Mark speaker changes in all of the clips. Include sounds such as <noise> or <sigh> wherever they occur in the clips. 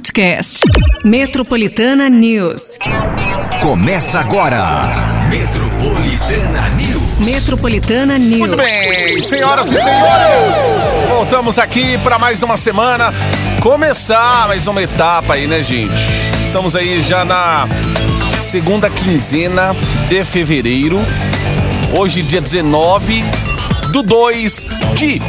Speaker 1: podcast. Metropolitana News.
Speaker 2: Começa agora. Metropolitana News.
Speaker 1: Metropolitana News.
Speaker 3: Muito bem, senhoras e senhores, voltamos aqui para mais uma semana. Começar mais uma etapa aí, né, gente? Estamos aí já na segunda quinzena de fevereiro. Hoje, dia 19 do 2 de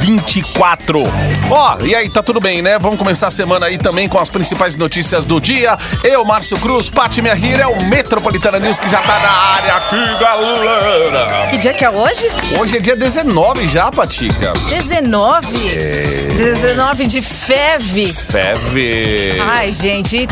Speaker 3: 24. Ó, oh, e aí, tá tudo bem, né? Vamos começar a semana aí também com as principais notícias do dia. Eu, Márcio Cruz, Pati Minha Rira, é o Metropolitana News que já tá na área aqui, galera.
Speaker 4: Que dia que é hoje?
Speaker 3: Hoje é dia 19 já, Patica.
Speaker 4: 19? É... 19 de feve.
Speaker 3: Feve.
Speaker 4: Ai, gente,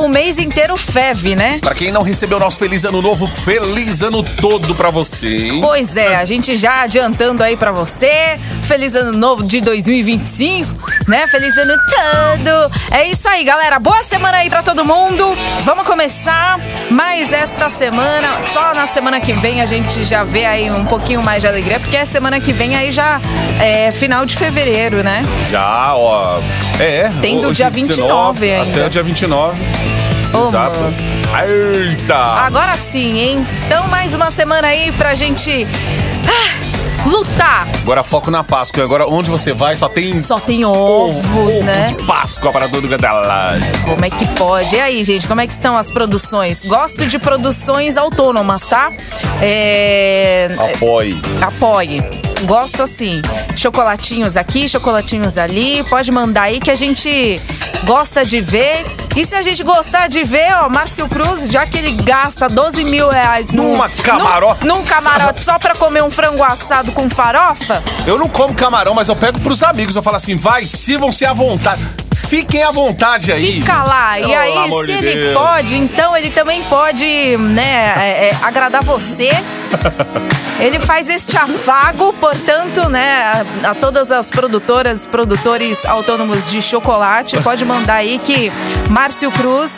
Speaker 4: o mês inteiro feve, né?
Speaker 3: Pra quem não recebeu nosso Feliz Ano Novo, Feliz Ano todo pra você, hein?
Speaker 4: Pois é, a gente já adiantando aí pra você. Feliz Ano Novo de 2025, né? Feliz ano todo. É isso aí, galera. Boa semana aí pra todo mundo. Vamos começar mais esta semana. Só na semana que vem a gente já vê aí um pouquinho mais de alegria, porque a semana que vem aí já é final de fevereiro, né?
Speaker 3: Já, ó. É.
Speaker 4: Tem do dia 29 19,
Speaker 3: ainda. Até o dia 29. Oh, Exato. Mano. Eita!
Speaker 4: Agora sim, hein? Então mais uma semana aí pra gente. Ah, lutar.
Speaker 3: Agora foco na Páscoa. Agora onde você vai só tem.
Speaker 4: Só tem ovos, ovo né?
Speaker 3: De Páscoa para todo gadalado.
Speaker 4: Como é que pode? E aí, gente, como é que estão as produções? Gosto de produções autônomas, tá?
Speaker 3: É. Apoie.
Speaker 4: Apoie gosto assim. Chocolatinhos aqui, chocolatinhos ali. Pode mandar aí que a gente gosta de ver. E se a gente gostar de ver, ó, Márcio Cruz, já que ele gasta 12 mil reais
Speaker 3: num, numa camarote.
Speaker 4: Num, num camarote só pra comer um frango assado com farofa.
Speaker 3: Eu não como camarão, mas eu pego pros amigos. Eu falo assim, vai, sirvam-se à vontade. Fiquem à vontade aí.
Speaker 4: Fica lá. E aí, se de ele Deus. pode, então ele também pode, né, é, é, agradar você. <laughs> Ele faz este afago, portanto, né, a, a, todas as produtoras, produtores autônomos de chocolate, pode mandar aí que Márcio Cruz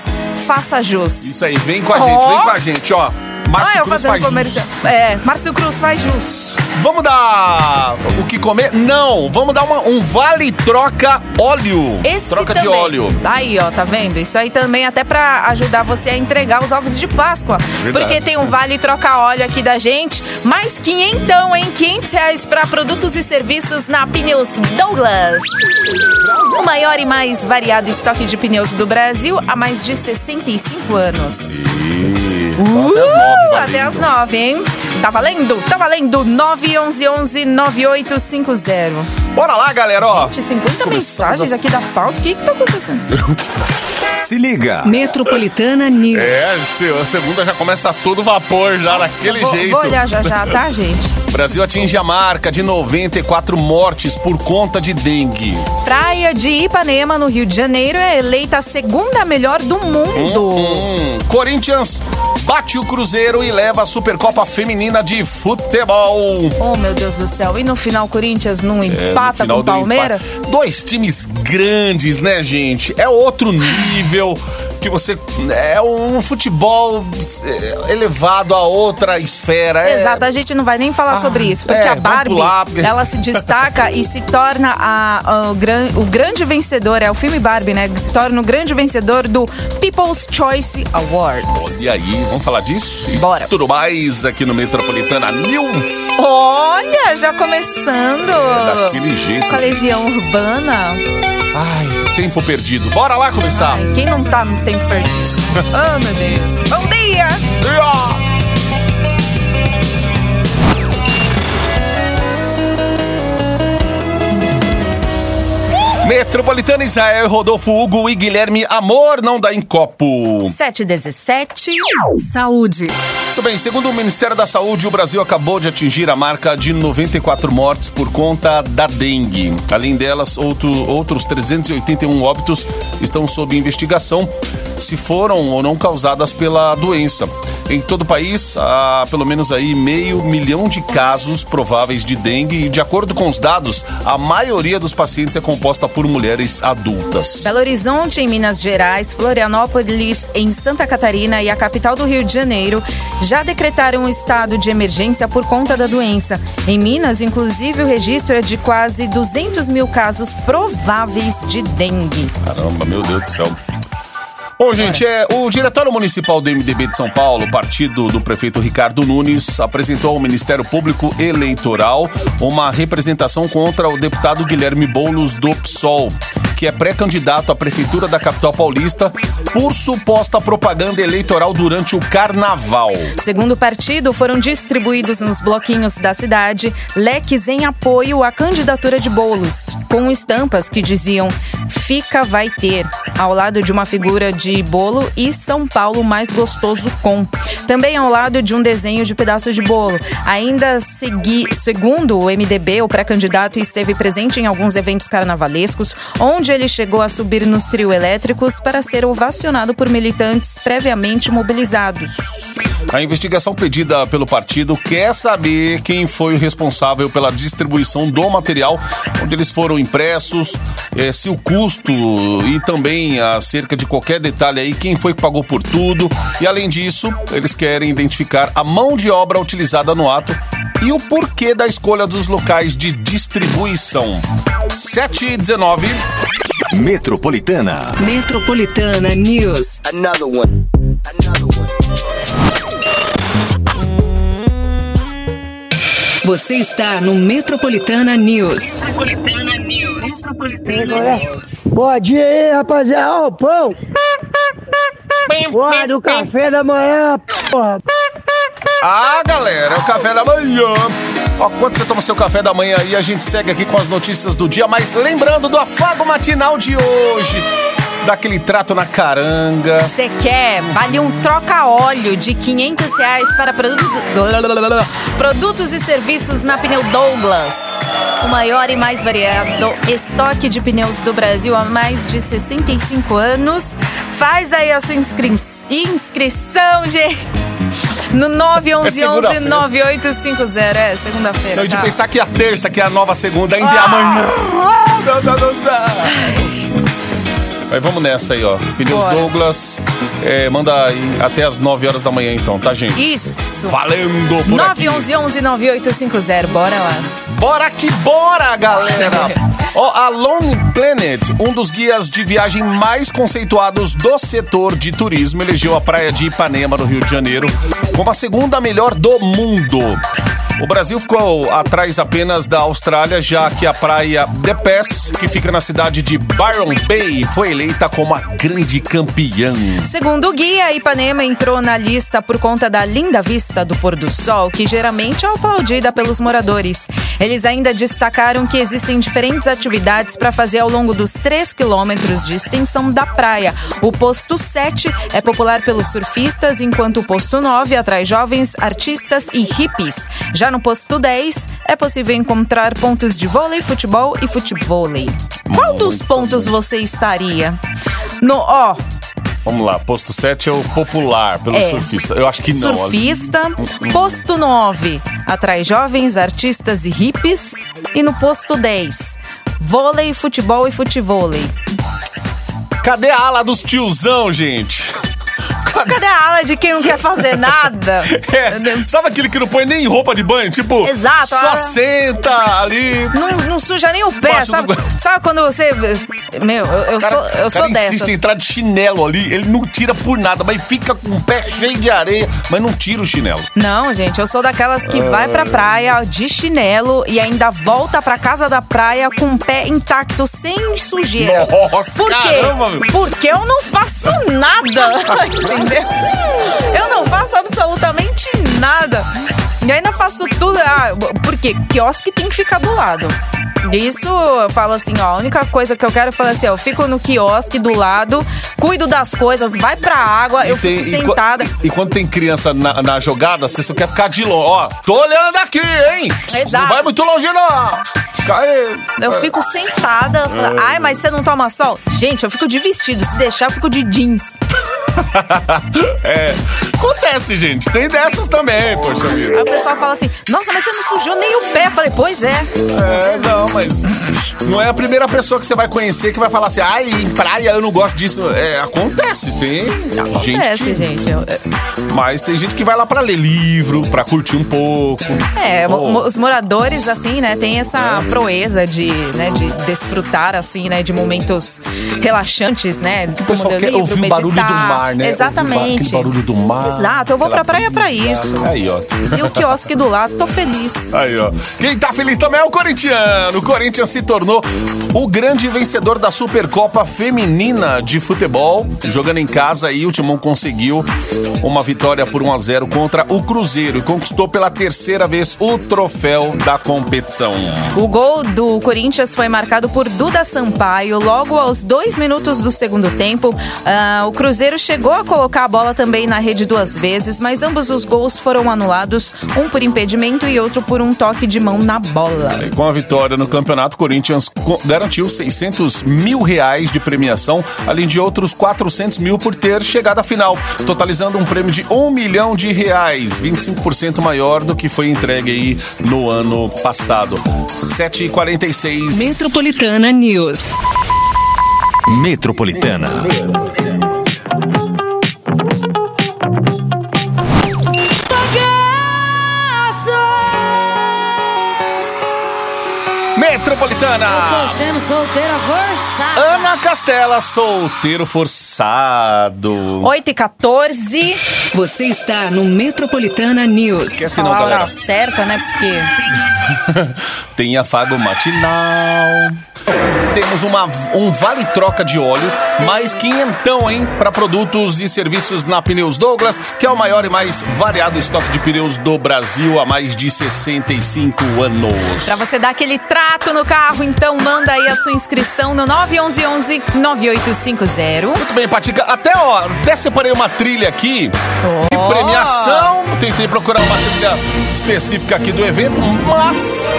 Speaker 4: faça jus.
Speaker 3: Isso aí, vem com a oh. gente, vem com a gente, ó. Márcio ah, Cruz faz
Speaker 4: comercial. jus. É, Márcio Cruz faz jus.
Speaker 3: Vamos dar o que comer? Não, vamos dar uma, um vale troca óleo.
Speaker 4: Esse
Speaker 3: troca
Speaker 4: também.
Speaker 3: de óleo.
Speaker 4: Aí, ó, tá vendo? Isso aí também até para ajudar você a entregar os ovos de Páscoa. Verdade. Porque tem um vale troca óleo aqui da gente. Mais quinhentão, hein? 500 reais para produtos e serviços na Pneus Douglas. O maior e mais variado estoque de pneus do Brasil há mais de 65 anos.
Speaker 3: E... Uh, até as nove,
Speaker 4: até as nove, hein? Tá valendo? Tá valendo! 911 9850.
Speaker 3: Bora lá, galera, ó.
Speaker 4: Gente, 50 mensagens aqui da pauta. O que que tá acontecendo?
Speaker 2: Se liga.
Speaker 1: Metropolitana News.
Speaker 3: É, a segunda já começa a todo vapor já daquele
Speaker 4: vou,
Speaker 3: jeito.
Speaker 4: Vou olhar já já, tá, <laughs> gente?
Speaker 3: Brasil atinge a marca de 94 mortes por conta de dengue.
Speaker 4: Praia de Ipanema, no Rio de Janeiro, é eleita a segunda melhor do mundo. Hum,
Speaker 3: hum. Corinthians bate o Cruzeiro e leva a Supercopa Feminina de Futebol.
Speaker 4: Oh, meu Deus do céu. E no final, Corinthians não empata é, com o Palmeiras?
Speaker 3: Dois times grandes, né, gente? É outro nível que você é um futebol é, elevado a outra esfera.
Speaker 4: É... Exato, a gente não vai nem falar ah, sobre isso, porque é, a Barbie, pular, porque... ela se destaca e se torna a, a, o, gran, o grande vencedor, é o filme Barbie, né? Se torna o grande vencedor do People's Choice Award.
Speaker 3: E aí, vamos falar disso? E
Speaker 4: Bora.
Speaker 3: Tudo mais aqui no Metropolitana News.
Speaker 4: Olha, já começando.
Speaker 3: É daquele jeito.
Speaker 4: Com a Legião Urbana.
Speaker 3: Ai, tempo perdido. Bora lá começar. Ai,
Speaker 4: quem não tá no tempo perdido? oh, <laughs> meu Deus. Bom dia!
Speaker 3: Metropolitana Israel, Rodolfo Hugo e Guilherme Amor não dá em copo.
Speaker 4: 717.
Speaker 1: Saúde.
Speaker 3: Muito bem, segundo o Ministério da Saúde, o Brasil acabou de atingir a marca de 94 mortes por conta da dengue. Além delas, outro, outros 381 óbitos estão sob investigação. se foram ou não causadas pela doença. Em todo o país, há pelo menos aí meio milhão de casos prováveis de dengue e, de acordo com os dados, a maioria dos pacientes é composta por mulheres adultas.
Speaker 4: Belo Horizonte, em Minas Gerais, Florianópolis, em Santa Catarina e a capital do Rio de Janeiro já decretaram um estado de emergência por conta da doença. Em Minas, inclusive, o registro é de quase 200 mil casos prováveis de dengue.
Speaker 3: Caramba, meu Deus do céu. Bom, gente, é, o Diretório Municipal do MDB de São Paulo, partido do prefeito Ricardo Nunes, apresentou ao Ministério Público Eleitoral uma representação contra o deputado Guilherme Boulos do PSOL, que é pré-candidato à prefeitura da capital paulista por suposta propaganda eleitoral durante o carnaval.
Speaker 4: Segundo o partido, foram distribuídos nos bloquinhos da cidade leques em apoio à candidatura de Boulos, com estampas que diziam Fica vai ter, ao lado de uma figura de bolo e São Paulo mais gostoso com. Também ao lado de um desenho de pedaço de bolo. Ainda segui, segundo o MDB, o pré-candidato esteve presente em alguns eventos carnavalescos, onde ele chegou a subir nos trio elétricos para ser ovacionado por militantes previamente mobilizados.
Speaker 3: A investigação pedida pelo partido quer saber quem foi o responsável pela distribuição do material, onde eles foram impressos, eh, se o custo e também acerca de qualquer detalhe aí, quem foi que pagou por tudo. E além disso, eles querem identificar a mão de obra utilizada no ato e o porquê da escolha dos locais de distribuição. 7 e 19.
Speaker 2: Metropolitana.
Speaker 1: Metropolitana News.
Speaker 5: Another one. Another one.
Speaker 1: Você está no Metropolitana News. Metropolitana News. Metropolitana News.
Speaker 6: Bom dia aí, rapaziada. Ó, o pão. Porra, do café da manhã, porra.
Speaker 3: Ah, galera, é o café da manhã. Ó, quando você toma seu café da manhã aí, a gente segue aqui com as notícias do dia, mas lembrando do afago matinal de hoje. Daquele trato na caranga.
Speaker 4: Você quer? Vale um troca-óleo de 500 reais para produtos, produtos e serviços na Pneu Douglas. O maior e mais variado estoque de pneus do Brasil há mais de 65 anos. Faz aí a sua inscri inscrição, gente. No 911-9850. É, segunda-feira.
Speaker 3: Não, de
Speaker 4: tá?
Speaker 3: pensar que a terça, que é a nova segunda, ainda é amanhã. Ah, meu Deus do céu. Mas vamos nessa aí, ó. Pneus
Speaker 4: Bora.
Speaker 3: Douglas. é, manda aí até as 9 horas da manhã, então, tá, gente?
Speaker 4: Isso.
Speaker 3: Valendo por aqui.
Speaker 4: 911-9850. Bora lá.
Speaker 3: Bora que bora, galera! <laughs> Ó, a Lone Planet, um dos guias de viagem mais conceituados do setor de turismo, elegeu a praia de Ipanema, no Rio de Janeiro, como a segunda melhor do mundo. O Brasil ficou atrás apenas da Austrália, já que a praia The Pass, que fica na cidade de Byron Bay, foi eleita como a grande campeã.
Speaker 4: Segundo o guia, Ipanema entrou na lista por conta da linda vista do pôr do sol, que geralmente é aplaudida pelos moradores. Eles ainda destacaram que existem diferentes atividades para fazer ao longo dos 3 quilômetros de extensão da praia. O posto 7 é popular pelos surfistas, enquanto o posto 9 atrai jovens, artistas e hippies. Já no posto 10 é possível encontrar pontos de vôlei, futebol e futevôlei. Qual dos pontos você estaria? No, ó,
Speaker 3: Vamos lá, posto 7 é o popular pelo
Speaker 4: É.
Speaker 3: surfista. Eu acho que não.
Speaker 4: Surfista. Posto 9, atrai jovens, artistas e hippies. E no posto 10, vôlei, futebol e futevôlei.
Speaker 3: Cadê a ala dos tiozão, gente? <laughs>
Speaker 4: Cadê a ala de quem não quer fazer nada? <laughs>
Speaker 3: É, sabe aquele que não põe nem roupa de banho? Tipo,
Speaker 4: Exato,
Speaker 3: só senta ali.
Speaker 4: Não, não suja nem o pé,
Speaker 3: Baixo do
Speaker 4: sabe? Sabe quando você. Meu, eu, eu
Speaker 3: Cara,
Speaker 4: sou, eu sou
Speaker 3: cara insiste
Speaker 4: dessa.
Speaker 3: em entrar de chinelo ali, ele não tira por nada, mas fica com o pé cheio de areia, mas não tira o chinelo.
Speaker 4: Não, gente, eu sou daquelas que vai pra praia de chinelo e ainda volta pra casa da praia com o pé intacto, sem sujeira.
Speaker 3: Nossa,
Speaker 4: Por quê?
Speaker 3: caramba.
Speaker 4: Porque eu não faço nada, <laughs> entendeu? Eu não faço absolutamente nada. E ainda faço tudo. Ah, porque quiosque tem que ficar do lado. Isso eu falo assim, ó, a única coisa que eu quero é falar assim, ó, eu fico no quiosque do lado, cuido das coisas, vai pra água, eu
Speaker 3: Tem-
Speaker 4: fico
Speaker 3: e,
Speaker 4: sentada.
Speaker 3: E, quando tem criança na, na jogada, você só quer ficar de longe. Ó, tô olhando aqui, hein? Não
Speaker 4: Exato.
Speaker 3: vai muito longe, não. Aí.
Speaker 4: Eu fico sentada. falo, Ai, mas você não toma sol? Gente, eu fico de vestido. Se deixar, eu fico de jeans. <laughs>
Speaker 3: é. Acontece, gente. Tem dessas também, poxa vida.
Speaker 4: Aí o pessoal fala assim, nossa, mas você não sujou nem o pé. Eu falei, pois é.
Speaker 3: É, não, mas não é a primeira pessoa que você vai conhecer que vai falar assim, ai, em praia eu não gosto disso. É, acontece, tem gente
Speaker 4: Acontece,
Speaker 3: que...
Speaker 4: gente. Eu-
Speaker 3: Mas tem gente que vai lá pra ler livro, pra curtir um pouco.
Speaker 4: É,
Speaker 3: Oh.
Speaker 4: os moradores, assim, né, tem essa proeza de, né, de desfrutar, assim, né, de momentos relaxantes, né?
Speaker 3: O pessoal quer ouvir o barulho do mar, né? O ba-
Speaker 4: Exatamente.
Speaker 3: Aquele barulho do mar.
Speaker 4: Exato, eu vou pra praia pra isso.
Speaker 3: Aí, ó.
Speaker 4: E o quiosque do lado, tô feliz.
Speaker 3: Aí, ó. Quem tá feliz também é o corintiano. O Corinthians se tornou o grande vencedor da Supercopa Feminina de Futebol. Jogando em casa aí, o Timão conseguiu uma vitória por 1 a 0 contra o Cruzeiro e conquistou pela terceira vez o troféu da competição.
Speaker 4: O gol do Corinthians foi marcado por Duda Sampaio logo aos dois minutos do segundo tempo. Ah, o Cruzeiro chegou a colocar a bola também na rede duas vezes, mas ambos os gols foram anulados, um por impedimento e outro por um toque de mão na bola.
Speaker 3: E com a vitória no campeonato, o Corinthians co- garantiu 600 mil reais de premiação, além de outros 400 mil por ter chegado à final, totalizando um prêmio de 1 milhão de reais, 25% maior do que foi entregue aí no ano passado. 7h46.
Speaker 1: Metropolitana News.
Speaker 2: Metropolitana.
Speaker 3: Metropolitana.
Speaker 7: Tô sendo solteira forçada.
Speaker 3: Ana Castela, solteiro forçado.
Speaker 4: 8 e 14.
Speaker 1: Você está no Metropolitana News.
Speaker 3: Esquece não, galera.
Speaker 4: certa, né? Porque <laughs>
Speaker 3: Tem afago matinal. Temos uma, um vale troca de óleo, mais quinhentão, hein? Para produtos e serviços na Pneus Douglas, que é o maior e mais variado estoque de pneus do Brasil há mais de 65 anos.
Speaker 4: Pra você dar aquele trato no carro, então manda aí a sua inscrição no 911 9850.
Speaker 3: Muito bem, Patica. Até, ó, até separei uma trilha aqui de
Speaker 4: Ó.
Speaker 3: premiação. Tentei procurar uma trilha específica aqui do evento, mas.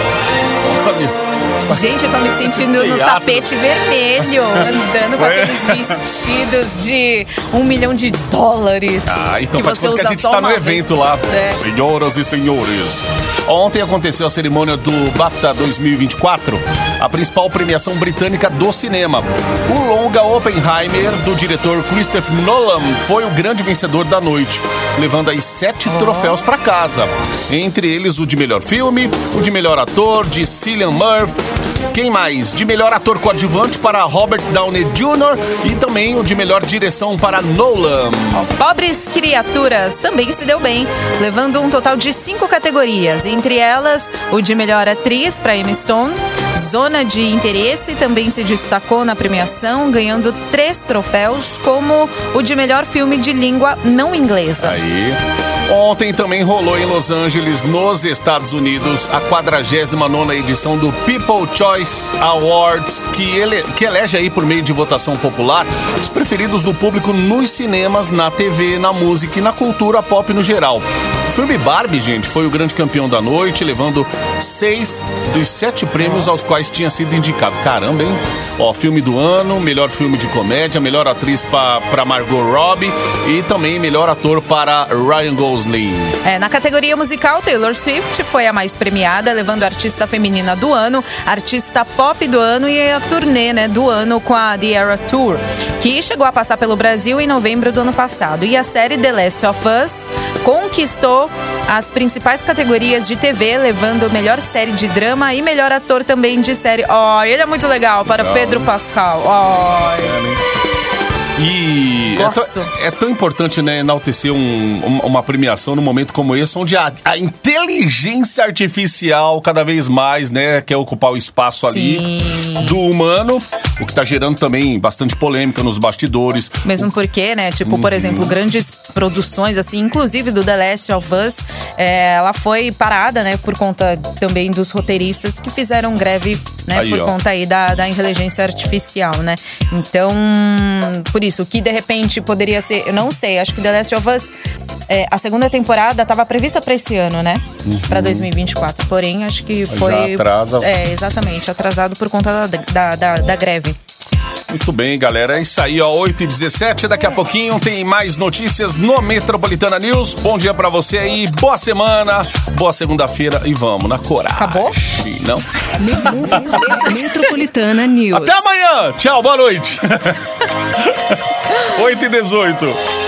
Speaker 3: Olha, <laughs>
Speaker 4: Gente, eu tô me sentindo no tapete vermelho, andando com aqueles vestidos de um milhão de dólares.
Speaker 3: Ah, então
Speaker 4: que
Speaker 3: faz
Speaker 4: você
Speaker 3: conta que a gente tá no evento lá.
Speaker 4: É.
Speaker 3: Senhoras e senhores. Ontem aconteceu a cerimônia do BAFTA 2024, a principal premiação britânica do cinema. O longa Oppenheimer, do diretor Christopher Nolan, foi o grande vencedor da noite, levando aí sete troféus pra casa. Entre eles o de melhor filme, o de melhor ator, de Cillian Murphy. Quem mais? De melhor ator coadjuvante para Robert Downey Jr. e também o de melhor direção para Nolan.
Speaker 4: Pobres Criaturas também se deu bem, levando um total de cinco categorias, entre elas o de melhor atriz para Emma Stone, Zona de Interesse também se destacou na premiação, ganhando três troféus, como o de melhor filme de língua não inglesa.
Speaker 3: Aí. Ontem também rolou em Los Angeles, nos Estados Unidos, a 49ª edição do People Choice Awards, que, ele, que elege aí por meio de votação popular os preferidos do público nos cinemas, na TV, na música e na cultura pop no geral. O filme Barbie, gente, foi o grande campeão da noite, levando seis dos sete prêmios aos quais tinha sido indicado. Caramba, hein? Ó, filme do ano, melhor filme de comédia, melhor atriz para Margot Robbie e também melhor ator para Ryan Gosling.
Speaker 4: É, na categoria musical, Taylor Swift foi a mais premiada, levando a artista feminina do ano, artista pop do ano e a turnê né, do ano com a The Era Tour, que chegou a passar pelo Brasil em novembro do ano passado. E a série The Last of Us conquistou as principais categorias de TV, levando melhor série de drama e melhor ator também de série. Ó, ele é muito legal para
Speaker 3: Legal,
Speaker 4: Pedro
Speaker 3: né?
Speaker 4: Pascal. Ó,
Speaker 3: E é tão, é tão importante, né, enaltecer um- uma premiação num momento como esse, onde a, a inteligência artificial cada vez mais, né, quer ocupar o espaço ali
Speaker 4: Sim.
Speaker 3: do humano, o que tá gerando também bastante polêmica nos bastidores.
Speaker 4: Mesmo porque, né, tipo, por
Speaker 3: Uhum.
Speaker 4: exemplo, grandes produções, assim, inclusive do The Last of Us, é, ela foi parada, né, por conta também dos roteiristas que fizeram greve, né,
Speaker 3: Aí,
Speaker 4: por
Speaker 3: ó.
Speaker 4: conta aí da, da inteligência artificial, né. Então, por isso, o que de repente poderia ser, eu não sei, acho que The Last of Us, é, a segunda temporada estava prevista para esse ano, né, Pra 2024, porém, acho que
Speaker 3: Uhum. Já
Speaker 4: foi...
Speaker 3: atrasa.
Speaker 4: É, exatamente, atrasado por conta da, da, da, da greve.
Speaker 3: Muito bem, galera. É isso aí, ó. 8 e 17 Daqui a pouquinho tem mais notícias no Metropolitana News. Bom dia pra você aí. Boa semana. Boa segunda-feira. E vamos na coragem.
Speaker 4: Acabou?
Speaker 3: Não?
Speaker 1: Metropolitana News.
Speaker 3: Até amanhã. Tchau, boa noite. <laughs> 8 e 18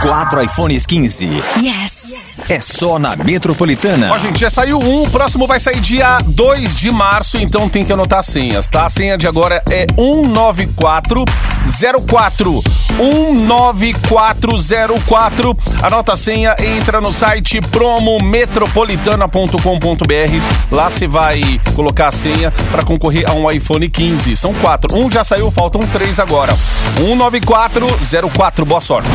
Speaker 2: Quatro iPhones 15.
Speaker 1: Yes.
Speaker 2: É só na Metropolitana.
Speaker 3: Ó, gente, já saiu um, o próximo vai sair dia 2 de março, então tem que anotar as senhas, tá? A senha de agora é 19404. 19404. Anota a senha, entra no site promometropolitana.com.br. Lá você vai colocar a senha para concorrer a um iPhone 15. São quatro. Um já saiu, faltam três agora. 19404. Boa sorte.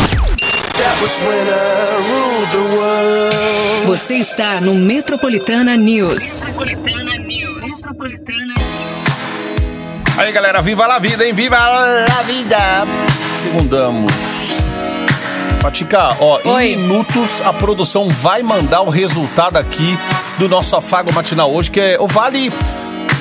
Speaker 1: Você está no Metropolitana News. Metropolitana News. Metropolitana
Speaker 3: Aí, galera, viva a vida, hein? Viva a vida! Segundamos. Patica, ó,
Speaker 4: Oi.
Speaker 3: em minutos a produção vai mandar o resultado aqui do nosso afago matinal hoje, que é o vale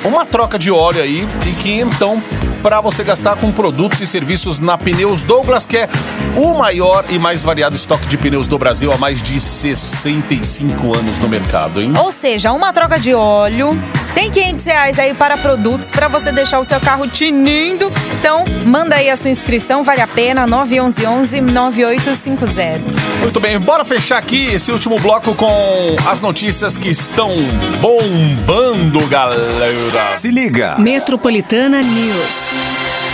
Speaker 3: uma troca de óleo aí e que então para você gastar com produtos e serviços na Pneus Douglas, que é o maior e mais variado estoque de pneus do Brasil há mais de 65 anos no mercado, hein?
Speaker 4: Ou seja, uma troca de óleo. Tem 500 reais aí para produtos para você deixar o seu carro tinindo. Então, manda aí a sua inscrição, vale a pena. 911-9850.
Speaker 3: Muito bem, bora fechar aqui esse último bloco com as notícias que estão bombando, galera.
Speaker 2: Se liga.
Speaker 1: Metropolitana News.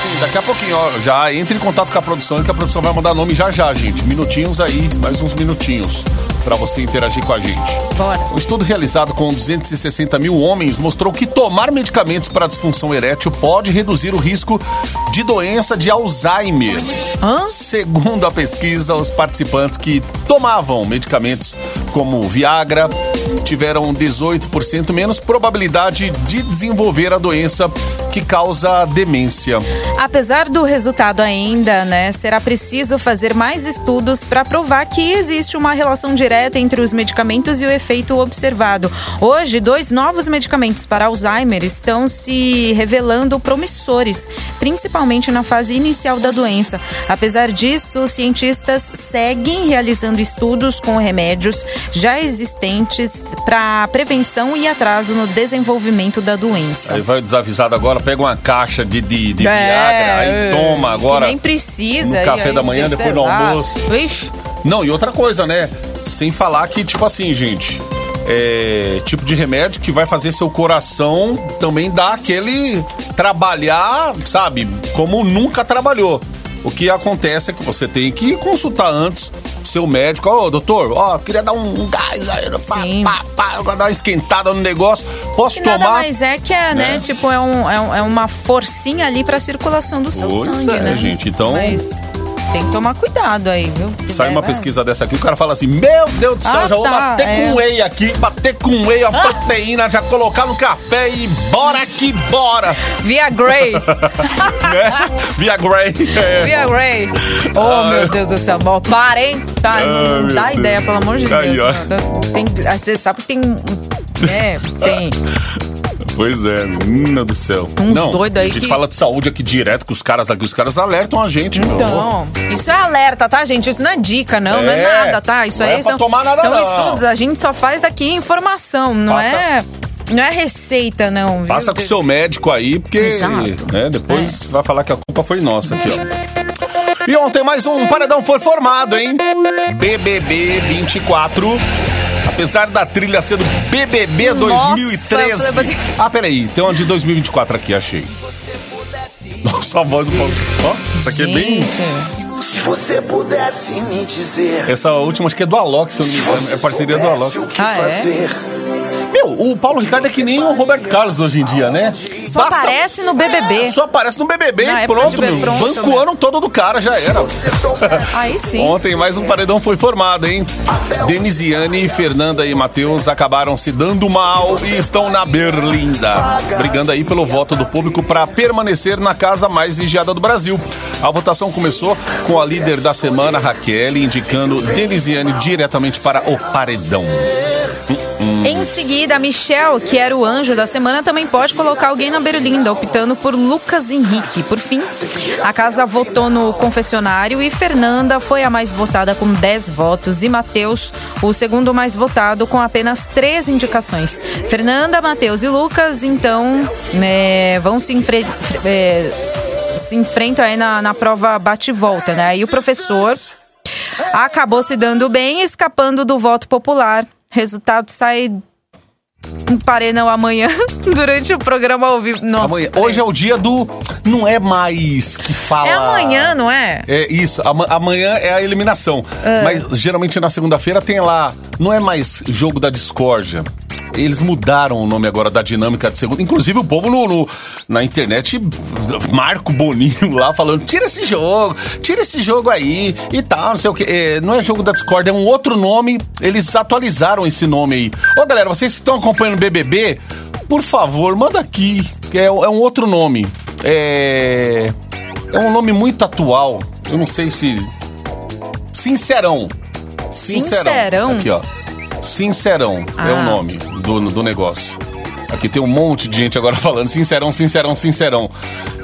Speaker 3: Sim, daqui a pouquinho, ó, já entre em contato com a produção, que a produção vai mandar nome já já, gente. Minutinhos aí, mais uns minutinhos para você interagir com a gente.
Speaker 4: Bora.
Speaker 3: Um estudo realizado com 260 mil homens mostrou que tomar medicamentos para disfunção erétil pode reduzir o risco de doença de Alzheimer.
Speaker 4: Hã?
Speaker 3: Segundo a pesquisa, os participantes que tomavam medicamentos como Viagra tiveram 18% menos probabilidade de desenvolver a doença que causa demência.
Speaker 4: Apesar do resultado ainda, né, será preciso fazer mais estudos para provar que existe uma relação direta entre os medicamentos e o efeito observado. Hoje, dois novos medicamentos para Alzheimer estão se revelando promissores, principalmente na fase inicial da doença. Apesar disso, cientistas seguem realizando estudos com remédios já existentes para prevenção e atraso no desenvolvimento da doença.
Speaker 3: Aí vai o desavisado agora, pega uma caixa de, de, de
Speaker 4: É,
Speaker 3: Viagra, aí toma agora.
Speaker 4: Nem precisa.
Speaker 3: no café
Speaker 4: aí,
Speaker 3: da manhã, depois do almoço.
Speaker 4: Ixi,
Speaker 3: Não, e outra coisa, né? Sem falar que, tipo assim, gente, é tipo de remédio que vai fazer seu coração também dar aquele trabalhar, sabe, como nunca trabalhou. O que acontece é que você tem que consultar antes seu médico. Ô, doutor, ó, queria dar um, um gás aí, pá, pá, pá, dar uma esquentada no negócio. Posso
Speaker 4: que
Speaker 3: tomar?
Speaker 4: nada mais é que é, né?
Speaker 3: né?
Speaker 4: Tipo, é, um, é, um- é uma forcinha ali pra circulação do seu
Speaker 3: Pois
Speaker 4: sangue,
Speaker 3: é,
Speaker 4: né?
Speaker 3: gente, então-
Speaker 4: Mas tem que tomar cuidado aí, viu? Porque
Speaker 3: Sai
Speaker 4: vai-
Speaker 3: uma
Speaker 4: vai-
Speaker 3: pesquisa dessa aqui, o cara fala assim: Meu Deus do céu,
Speaker 4: Ah,
Speaker 3: já vou
Speaker 4: tá,
Speaker 3: bater
Speaker 4: é.
Speaker 3: com whey aqui, bater com whey, a proteína, já colocar no café e bora que bora!
Speaker 4: Via Grey. <laughs>
Speaker 3: né? Via Grey. É.
Speaker 4: Via Grey. Oh, meu Deus do céu. Bom, para, hein? Tá,
Speaker 3: Ai,
Speaker 4: não
Speaker 3: meu
Speaker 4: dá
Speaker 3: Deus.
Speaker 4: ideia, pelo amor de
Speaker 3: Aí, ó.
Speaker 4: Deus. Tem, ah, você sabe que tem... É, tem. <laughs>
Speaker 3: Pois é, menina do céu.
Speaker 4: Uns
Speaker 3: Não,
Speaker 4: doido aí
Speaker 3: A gente
Speaker 4: que-
Speaker 3: fala de saúde aqui direto com os caras aqui, os caras alertam a gente, meu.
Speaker 4: Então, isso é alerta, tá, gente? Isso não é dica, não. Não é
Speaker 3: É,
Speaker 4: nada, tá? Isso
Speaker 3: não é
Speaker 4: aí
Speaker 3: pra
Speaker 4: são,
Speaker 3: tomar nada,
Speaker 4: são
Speaker 3: não.
Speaker 4: estudos. A gente só faz aqui informação, não
Speaker 3: Passa-
Speaker 4: é... Não é receita, não. viu?
Speaker 3: Passa com o seu médico aí, porque
Speaker 4: Exato. É.
Speaker 3: né, depois vai falar que a culpa foi nossa aqui, ó. E ontem mais um paredão foi formado, hein? BBB 24. Apesar da trilha ser do BBB
Speaker 4: Nossa,
Speaker 3: 2013.
Speaker 4: eu falei-
Speaker 3: Ah, peraí, tem uma de 2024 aqui, achei. Nossa, a voz do Paulo. Ó, isso aqui é bem.
Speaker 8: Se você pudesse me dizer
Speaker 3: Essa última acho que é do Alok, se eu não me engano. É parceria do Alok.
Speaker 8: o que
Speaker 4: Ah, é?
Speaker 3: Meu, o Paulo Ricardo é que nem o Roberto Carlos hoje em dia, né?
Speaker 4: Só aparece no BBB.
Speaker 3: Só aparece no BBB
Speaker 4: Na
Speaker 3: e
Speaker 4: época
Speaker 3: pronto,
Speaker 4: de
Speaker 3: meu.
Speaker 4: pronto,
Speaker 3: Banco o ano todo do cara, já era. <laughs>
Speaker 4: Aí sim.
Speaker 3: Ontem mais um paredão foi formado, hein? Denisiane, Fernanda e Matheus acabaram se dando mal e estão na berlinda, brigando aí pelo voto do público para permanecer na casa mais vigiada do Brasil. A votação começou com a líder da semana, Raquel, indicando Denisiane diretamente para o paredão.
Speaker 4: Em seguida, a Michelle, que era o anjo da semana, também pode colocar alguém na Berlinda, optando por Lucas Henrique. Por fim, a casa votou no confessionário e Fernanda foi a mais votada com 10 votos e Matheus, o segundo mais votado, com apenas três indicações. Fernanda, Matheus e Lucas, então, né, vão se enfrentar. se enfrentam aí na, na prova bate-volta, né? E o professor acabou se dando bem, escapando do voto popular. Resultado sai um paredão amanhã <laughs> durante o programa ao vivo. Nossa,
Speaker 3: Amanhã. Hoje é o dia do. Não é mais que fala.
Speaker 4: É amanhã, não é?
Speaker 3: É isso, ama- amanhã é a eliminação.
Speaker 4: Ah.
Speaker 3: Mas geralmente na segunda-feira tem lá. Não é mais jogo da discórdia. Eles mudaram o nome agora da dinâmica de segunda. Inclusive o povo no, no- na internet, Marco Boninho lá falando: tira esse jogo, tira esse jogo aí e tal, não sei o que. não é jogo da discórdia, é um outro nome. Eles atualizaram esse nome aí. Ô galera, vocês que estão acompanhando o BBB, por favor, manda aqui. É, é um outro nome. É. É um nome muito atual. Eu não sei se. Sincerão.
Speaker 4: Sincerão?
Speaker 3: Aqui, ó. Sincerão é
Speaker 4: Ah.
Speaker 3: o nome do, do negócio. Aqui tem um monte de gente agora <laughs> falando sincerão, sincerão, sincerão.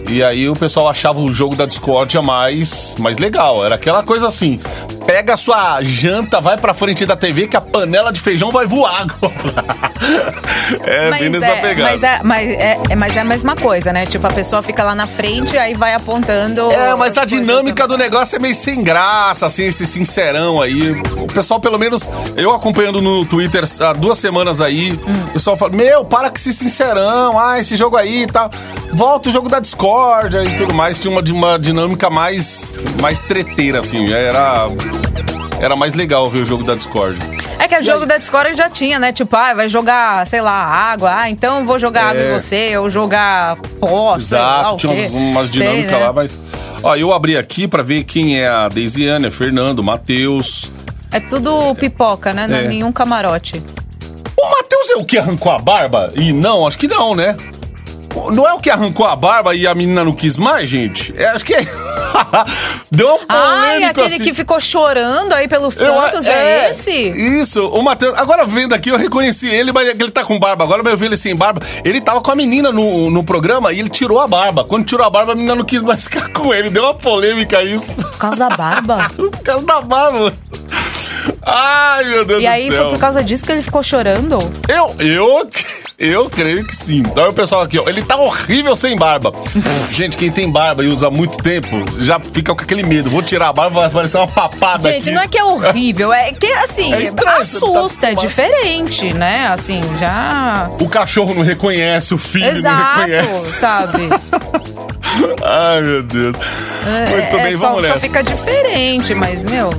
Speaker 3: E aí o pessoal achava o jogo da discórdia mais, mais legal. Era aquela coisa assim: pega a sua janta, vai pra frente da TV que a panela de feijão vai voar agora. <laughs> é, bem nessa
Speaker 4: é,
Speaker 3: pegada.
Speaker 4: mas, é, mas, é, é- mas é a mesma coisa, né? Tipo, a pessoa fica lá na frente, aí vai apontando.
Speaker 3: É, mas
Speaker 4: as
Speaker 3: a dinâmica do negócio é meio sem graça, assim, esse sincerão aí. O pessoal, pelo menos, eu acompanhando no Twitter há duas semanas aí, o pessoal fala: Meu, para com esse sincerão, ah, esse jogo aí e tal. Volta o jogo da discórdia e tudo mais. Tinha uma, uma dinâmica mais, mais treteira, assim. Era, era mais legal ver o jogo da discórdia.
Speaker 4: É que o jogo da Discord já tinha, né? Tipo, ah, vai jogar, sei lá, água. Ah, então eu vou jogar água
Speaker 3: É.
Speaker 4: em você, ou jogar pó, sei lá
Speaker 3: Exato, tinha umas, umas dinâmicas
Speaker 4: né?
Speaker 3: lá, mas. Ó, eu abri aqui pra ver quem é a Deisiane, Fernando, Matheus.
Speaker 4: É tudo pipoca, né? É
Speaker 3: É.
Speaker 4: nenhum camarote.
Speaker 3: O Matheus é o que arrancou a barba? E não, acho que não, né? Não é o que arrancou a barba e a menina não quis mais, gente? É, acho que é. <laughs> Deu uma
Speaker 4: Ai,
Speaker 3: polêmica
Speaker 4: aquele
Speaker 3: assim.
Speaker 4: que ficou chorando aí pelos
Speaker 3: Eu-
Speaker 4: cantos, é, esse?
Speaker 3: Isso, o Matheus. Agora vendo aqui, eu reconheci ele, mas ele tá com barba. Agora eu vi ele sem barba. Ele tava com a menina no, no programa e ele tirou a barba. Quando tirou a barba, a menina não quis mais <laughs> ficar com ele. Deu uma polêmica isso.
Speaker 4: Por causa da barba. <laughs>
Speaker 3: Por causa da barba. Ai, meu Deus
Speaker 4: e
Speaker 3: do
Speaker 4: aí
Speaker 3: céu.
Speaker 4: foi por causa disso que ele ficou chorando?
Speaker 3: Eu, eu, eu creio que sim. Então o pessoal aqui, ó, ele tá horrível sem barba. <laughs> Gente, quem tem barba e usa há muito tempo, já fica com aquele medo. Vou tirar a barba, vai aparecer uma papada
Speaker 4: Gente,
Speaker 3: aqui.
Speaker 4: não é que é horrível, é que assim,
Speaker 3: É estranho, não tá
Speaker 4: assusta, é
Speaker 3: acostumado.
Speaker 4: diferente, né? Assim, já.
Speaker 3: O cachorro não reconhece, o filho não
Speaker 4: Exato,
Speaker 3: reconhece.
Speaker 4: sabe? <laughs>
Speaker 3: Ai, meu Deus. Muito
Speaker 4: é,
Speaker 3: bem,
Speaker 4: só,
Speaker 3: vamos
Speaker 4: só
Speaker 3: nessa.
Speaker 4: fica diferente, mas, meu,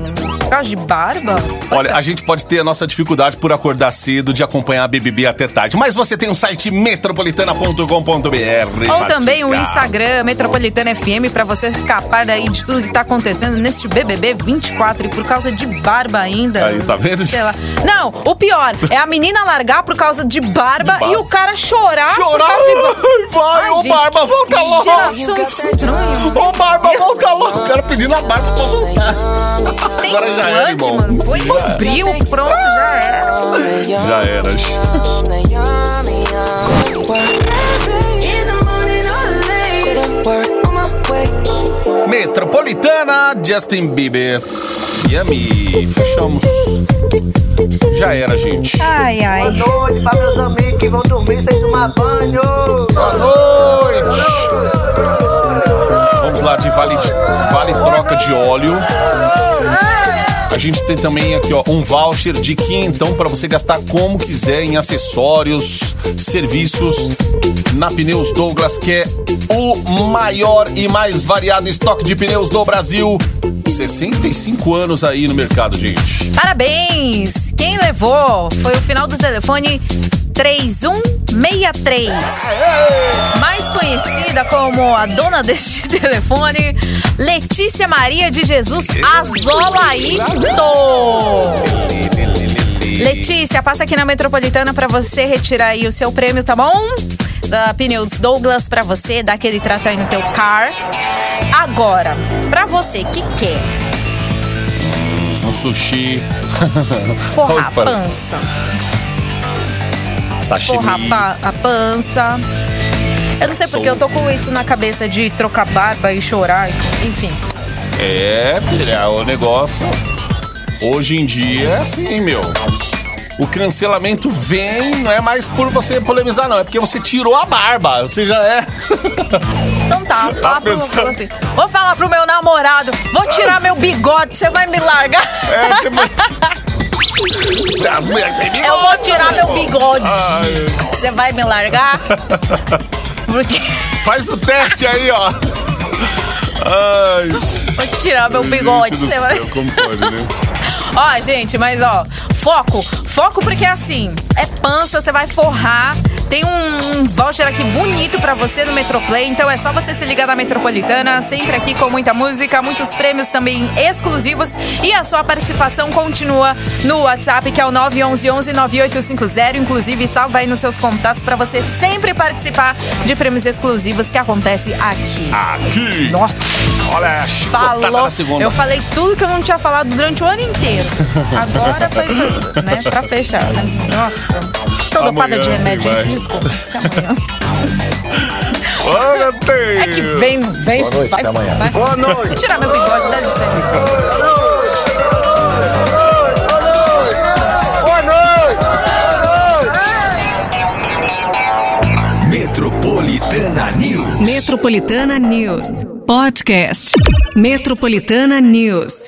Speaker 4: por causa de barba.
Speaker 3: Olha, a gente pode ter a nossa dificuldade por acordar cedo, de acompanhar a BBB até tarde. Mas você tem o site metropolitana.com.br.
Speaker 4: Ou também o. Instagram Metropolitana FM pra você ficar par daí de tudo que tá acontecendo neste BBB 24 e por causa de barba ainda.
Speaker 3: Aí, tá vendo?
Speaker 4: Sei lá. Não, o pior é a menina largar por causa de barba,
Speaker 3: De barba.
Speaker 4: e o cara chorar, por
Speaker 3: Chorar!
Speaker 4: causa de.
Speaker 3: Vai,
Speaker 4: Ai,
Speaker 3: ô Barba, volta logo! Ô, Barba, volta logo! O cara pedindo a Barba pra voltar. Agora já era, irmão.
Speaker 4: mano. Põe bombril, pronto, já era.
Speaker 3: Já era. Metropolitana, Justin Bieber. Yami, fechamos. Já era, gente.
Speaker 4: Ai, ai.
Speaker 6: Noite pra meus amigos que vão dormir sem tomar banho.
Speaker 3: Boa noite. Vamos lá de vale, vale troca de óleo. A gente tem também aqui ó, um voucher de quinhentão para você gastar como quiser em acessórios, serviços na Pneus Douglas, que é o maior e mais variado estoque de pneus do Brasil. 65 anos aí no mercado, gente.
Speaker 4: Parabéns! Quem levou foi o final do telefone 3163. Mais conhecida como a dona deste <laughs> telefone, Letícia Maria de Jesus Azolaito. Letícia, passa aqui na Metropolitana para você retirar aí o seu prêmio, tá bom? Da Pneus Douglas para você, dar aquele trato aí no teu car. Agora, para você que quer
Speaker 3: Um sushi.
Speaker 4: forrar <laughs> pança,
Speaker 3: Sashimi.
Speaker 4: forrar pa- a pança. Eu não sei porque eu tô com isso na cabeça de trocar barba e chorar, enfim.
Speaker 3: É, filha, o negócio. Hoje em dia é assim, meu. O cancelamento vem, não é mais por você polemizar, não. É porque você tirou a barba. Você já é. <laughs>
Speaker 4: Então tá, fala pro, fala assim, vou falar pro meu namorado, vou tirar meu bigode, você vai me largar?
Speaker 3: É, tipo. <laughs> As mulheres
Speaker 4: Eu vou tirar meu bigode. Você vai me largar? <laughs> Porque
Speaker 3: faz o teste aí, ó. Ai,
Speaker 4: vou tirar meu bigode.
Speaker 3: gente do céu, como pode, né? <laughs>
Speaker 4: Ó, gente, mas ó, foco. Foco porque assim, é pança, você vai forrar. Tem um, um voucher aqui bonito pra você no Metroplay, então é só você se ligar na Metropolitana, sempre aqui com muita música, muitos prêmios também exclusivos e a sua participação continua no WhatsApp, que é o 911-9850, inclusive salva aí nos seus contatos pra você sempre participar de prêmios exclusivos que acontece aqui.
Speaker 3: Aqui.
Speaker 4: Nossa,
Speaker 3: Olha chicotada
Speaker 4: falou. Eu falei tudo que eu não tinha falado durante o ano inteiro. <laughs> Agora foi, né, pra fechar, né? Nossa. Tô dopada de remédio. Desculpa. Até amanhã.
Speaker 3: Olha, tem.
Speaker 4: É que vem, vem. Boa noite, vai, até amanhã. Boa noite. Vou tirar meu bigode, dá licença.
Speaker 2: Metropolitana News.
Speaker 1: Metropolitana News. Podcast. Metropolitana News.